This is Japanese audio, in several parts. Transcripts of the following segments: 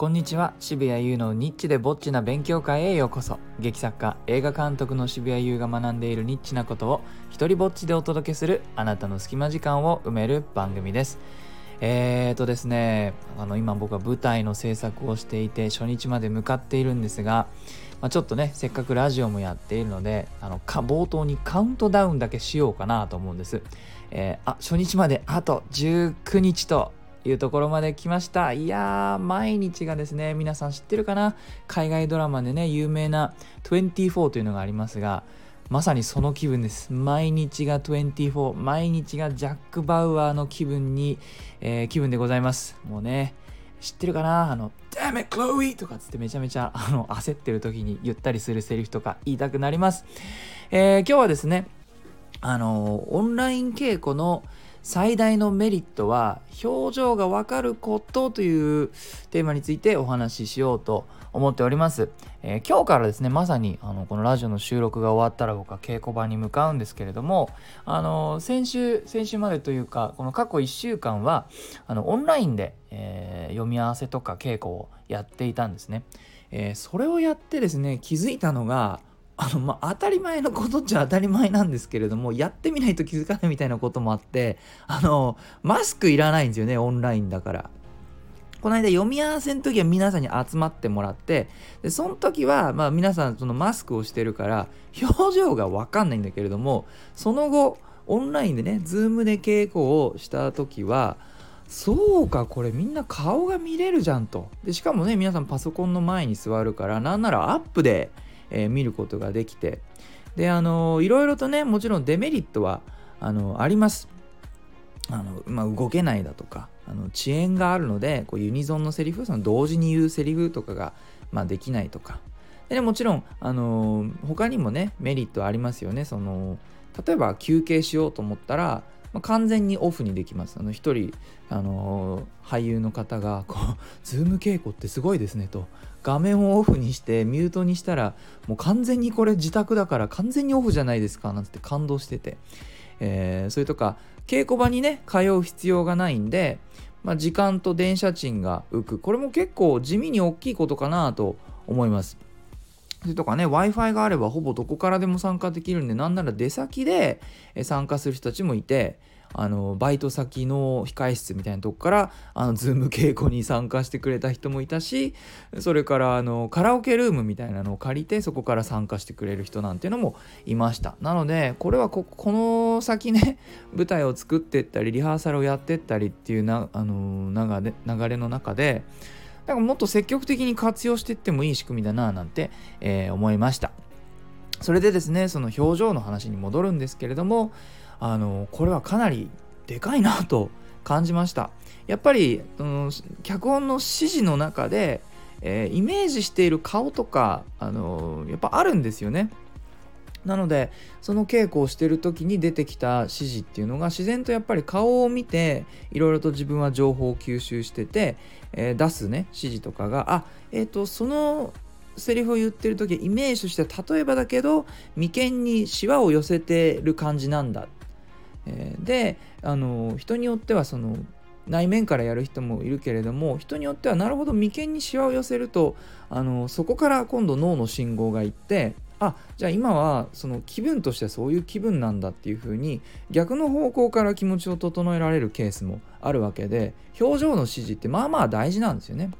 こんにちは。渋谷優のニッチでぼっちな勉強会へようこそ。劇作家映画監督の渋谷優が学んでいるニッチなことを一人ぼっちでお届けするあなたの隙間時間を埋める番組です。えーとですねあの今僕は舞台の制作をしていて初日まで向かっているんですが、まあ、ちょっとねせっかくラジオもやっているのであの冒頭にカウントダウンだけしようかなと思うんです、えー、あ初日まであと19日というところまで来ました。いやー、毎日がですね、皆さん知ってるかな？海外ドラマでね、有名な24というのがありますが、まさにその気分です。毎日が24、毎日がジャック・バウアーの気分に、えー、気分でございます。もうね、知ってるかな？あの、Damn it, Chloe! とかつってめちゃめちゃあの焦ってる時に言ったりするセリフとか言いたくなります。えー、今日はですね、あの、オンライン稽古の最大のメリットは表情がわかることというテーマについてお話ししようと思っております、えー、今日からですねまさにあのこのラジオの収録が終わったら僕は稽古場に向かうんですけれどもあの先週先週までというかこの過去1週間はあのオンラインで、えー、読み合わせとか稽古をやっていたんですね、えー、それをやってですね気づいたのがあの、まあ、当たり前のことっちゃ当たり前なんですけれども、やってみないと気づかないみたいなこともあって、あの、マスクいらないんですよね、オンラインだから。この間読み合わせの時は皆さんに集まってもらって、で、その時は、まあ皆さんそのマスクをしてるから、表情がわかんないんだけれども、その後、オンラインでね、ズームで稽古をした時は、そうか、これみんな顔が見れるじゃんと。で、しかもね、皆さんパソコンの前に座るから、なんならアップで、えー、見ることができて。であのいろいろとねもちろんデメリットはあのあります。あの、まあ、動けないだとかあの遅延があるのでこうユニゾンのセリフその同時に言うセリフとかが、まあ、できないとか。で、ね、もちろんあの他にもねメリットありますよね。その例えば休憩しようと思ったらまあ、完全にオフにできます。あの一人、あのー、俳優の方がこう「ズーム稽古ってすごいですね」と画面をオフにしてミュートにしたらもう完全にこれ自宅だから完全にオフじゃないですかなんて感動してて、えー、それとか稽古場にね通う必要がないんで、まあ、時間と電車賃が浮くこれも結構地味に大きいことかなと思います。それとかね w i f i があればほぼどこからでも参加できるんでなんなら出先で参加する人たちもいてあのバイト先の控え室みたいなとこからあのズーム稽古に参加してくれた人もいたしそれからあのカラオケルームみたいなのを借りてそこから参加してくれる人なんていうのもいました。なのでこれはこの先ね舞台を作ってったりリハーサルをやってったりっていうなあの流れ流れの中でだからもっと積極的に活用していってもいい仕組みだななんて、えー、思いました。それでですねその表情の話に戻るんですけれどもあのこれはかなりでかいなと感じました。やっぱり、うん、脚本の指示の中で、えー、イメージしている顔とかあのやっぱあるんですよね。なのでその稽古をしてる時に出てきた指示っていうのが自然とやっぱり顔を見ていろいろと自分は情報を吸収してて、えー、出すね指示とかがあえっ、ー、とそのセリフを言ってる時イメージとして例えばだけど眉間にしわを寄せてる感じなんだ。えー、であの人によってはその内面からやる人もいるけれども人によってはなるほど眉間にしわを寄せるとあのそこから今度脳の信号がいってあじゃあ今はその気分としてそういう気分なんだっていう風に逆の方向から気持ちを整えられるケースもあるわけで表情の指示ってまあまあ大事なんですよね。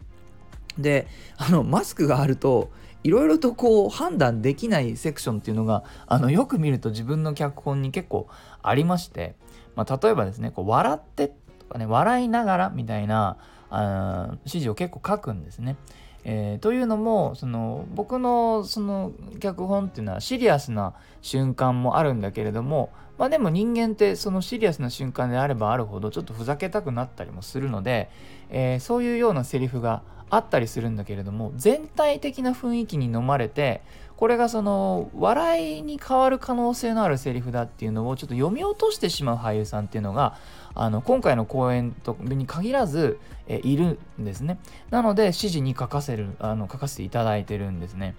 であのマスクがあるといろいろとこう判断できないセクションっていうのがあのよく見ると自分の脚本に結構ありまして、まあ、例えばですねこう笑ってとかね笑いながらみたいなあ指示を結構書くんですね。えー、というのもその僕のその脚本っていうのはシリアスな瞬間もあるんだけれどもまあでも人間ってそのシリアスな瞬間であればあるほどちょっとふざけたくなったりもするので、えー、そういうようなセリフがあったりするんだけれども全体的な雰囲気に飲まれてこれがその笑いに変わる可能性のあるセリフだっていうのをちょっと読み落としてしまう俳優さんっていうのがあの今回の公演とに限らずえいるんですね。なので指示に書かせるあの書かせていただいてるんですね。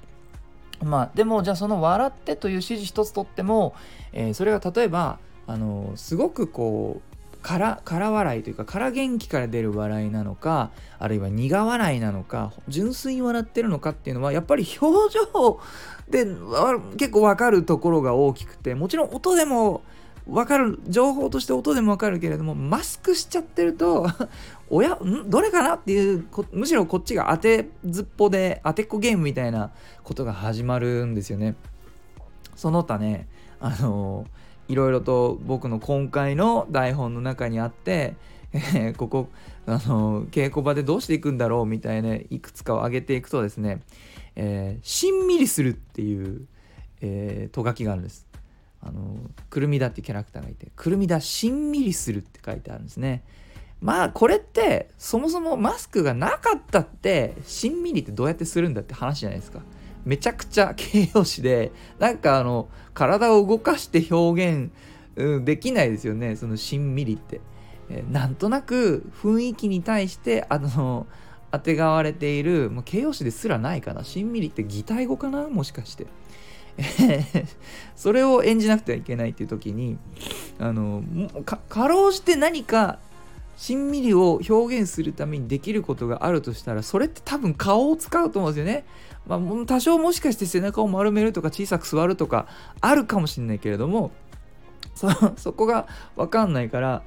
まあでもじゃあその「笑って」という指示一つとっても、えー、それが例えばあのすごくこう空空笑いというか空元気から出る笑いなのかあるいは苦笑いなのか純粋に笑ってるのかっていうのはやっぱり表情で結構わかるところが大きくてもちろん音でも分かる情報として音でも分かるけれどもマスクしちゃってると おやん？どれかなっていうむしろこっちが当てずっぽで当てっこゲームみたいなことが始まるんですよね。その他ねあのいろいろと僕の今回の台本の中にあって、えー、ここあの稽古場でどうしていくんだろうみたいないくつかを挙げていくとですね、えー、しんみりするっていう、えー、とがきがあるんです。あのくるみだっていうキャラクターがいてくるみだしんみりするって書いてあるんですねまあこれってそもそもマスクがなかったってしんみりってどうやってするんだって話じゃないですかめちゃくちゃ形容詞でなんかあの体を動かして表現、うん、できないですよね。そのしんみりって、えー、なんとなく雰囲気に対してあのあてがわれている、まあ、形容詞ですらないかな。しんみりって擬態語かな？もしかして。それを演じなくてはいけないっていう時にあのかかろうじて何かしんみりを表現するためにできることがあるとしたらそれって多分顔を使うと思うんですよね。まあ、多少もしかして背中を丸めるとか小さく座るとかあるかもしれないけれどもそこが分かんないから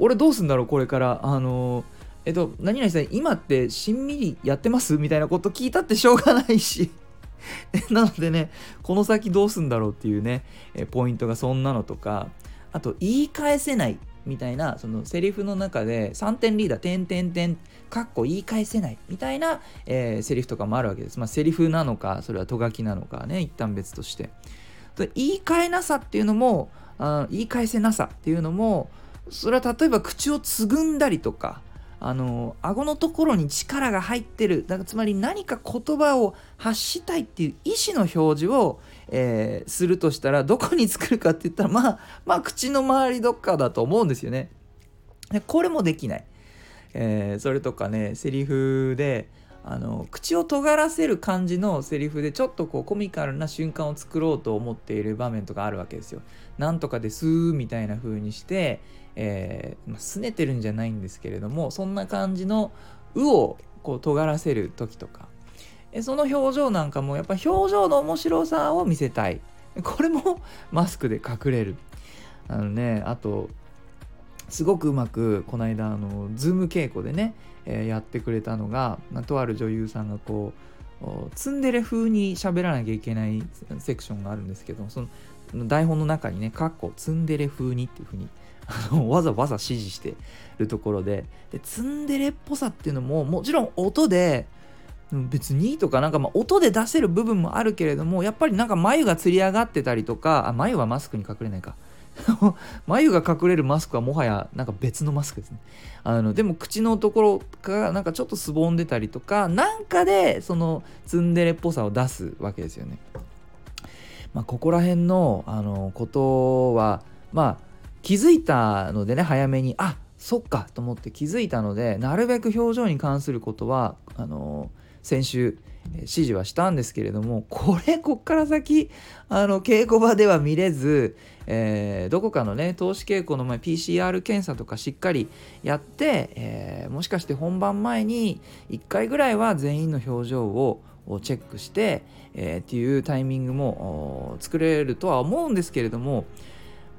俺どうすんだろうこれから。あのえっと何々さん今ってしんみりやってます？みたいなこと聞いたってしょうがないし。なのでね、この先どうすんだろうっていうね、えポイントがそんなのとか、あと言い返せないみたいな、そのセリフの中で3点リーダー、点点点、かっこ言い返せないみたいな、えー、セリフとかもあるわけです。まあ、セリフなのか、それはとがきなのかね、一旦別として。言い換えなさっていうのも、あ言い返せなさっていうのも、それは例えば口をつぐんだりとか、あの顎のところに力が入ってるだからつまり何か言葉を発したいっていう意思の表示を、えー、するとしたらどこに作るかって言ったらまあまあ口の周りどっかだと思うんですよね。でこれもできない。えー、それとかねセリフであの口を尖らせる感じのセリフでちょっとこうコミカルな瞬間を作ろうと思っている場面とかあるわけですよ。なんとかですみたいな風にして、えー、まあ、拗ねてるんじゃないんですけれどもそんな感じの「う」をこう尖らせる時とか。えその表情なんかもやっぱ表情の面白さを見せたい。これも マスクで隠れる。あのねあとすごくうまくこの間あのズーム稽古でね、えー、やってくれたのが、まあ、とある女優さんがこうツンデレ風に喋らなきゃいけないセクションがあるんですけどその台本の中にね「かっこツンデレ風に」っていう風にあのわざわざ指示してるところででツンデレっぽさっていうのももちろん音で別にとかなんかまあ音で出せる部分もあるけれどもやっぱりなんか眉がつり上がってたりとかあ眉はマスクに隠れないか 眉が隠れるマスクはもはやなんか別のマスクですね。あのでも口のところがなんかちょっとすぼんでたりとかなんかでそのツンデレっぽさを出すわけですよね。まあ、ここら辺のあのことはまあ気づいたのでね早めにあそっかと思って気づいたのでなるべく表情に関することはあの先週指示はしたんですけれどもこれこっから先あの稽古場では見れず、えー、どこかのね投資稽古の前 PCR 検査とかしっかりやって、えー、もしかして本番前に1回ぐらいは全員の表情ををチェックして、えー、っていうタイミングも作れるとは思うんですけれども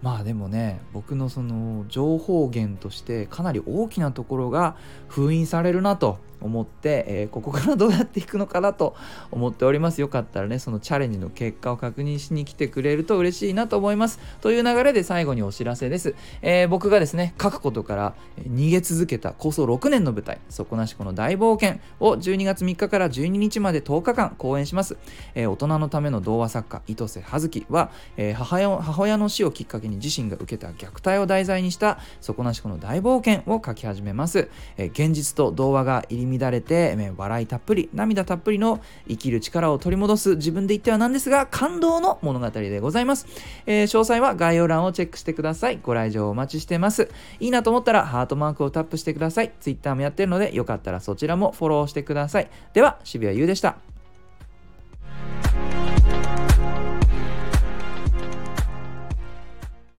まあでもね僕のその情報源としてかなり大きなところが封印されるなと思って、えー、ここからどうやっていくのかなと思っております。よかったらね、そのチャレンジの結果を確認しに来てくれると嬉しいなと思います。という流れで最後にお知らせです。えー、僕がですね、書くことから逃げ続けた構想6年の舞台、底なしこの大冒険を12月3日から12日まで10日間公演します。えー、大人のための童話作家、糸瀬葉月は、え母親の死をきっかけに自身が受けた虐待を題材にした底なしこの大冒険を書き始めます。え現実と童話が入り乱れて、笑いたっぷり、涙たっぷりの生きる力を取り戻す自分で言ってはなんですが、感動の物語でございます。えー、詳細は概要欄をチェックしてください。ご来場お待ちしてます。いいなと思ったらハートマークをタップしてください。Twitter もやってるので、よかったらそちらもフォローしてください。では、渋谷優でした。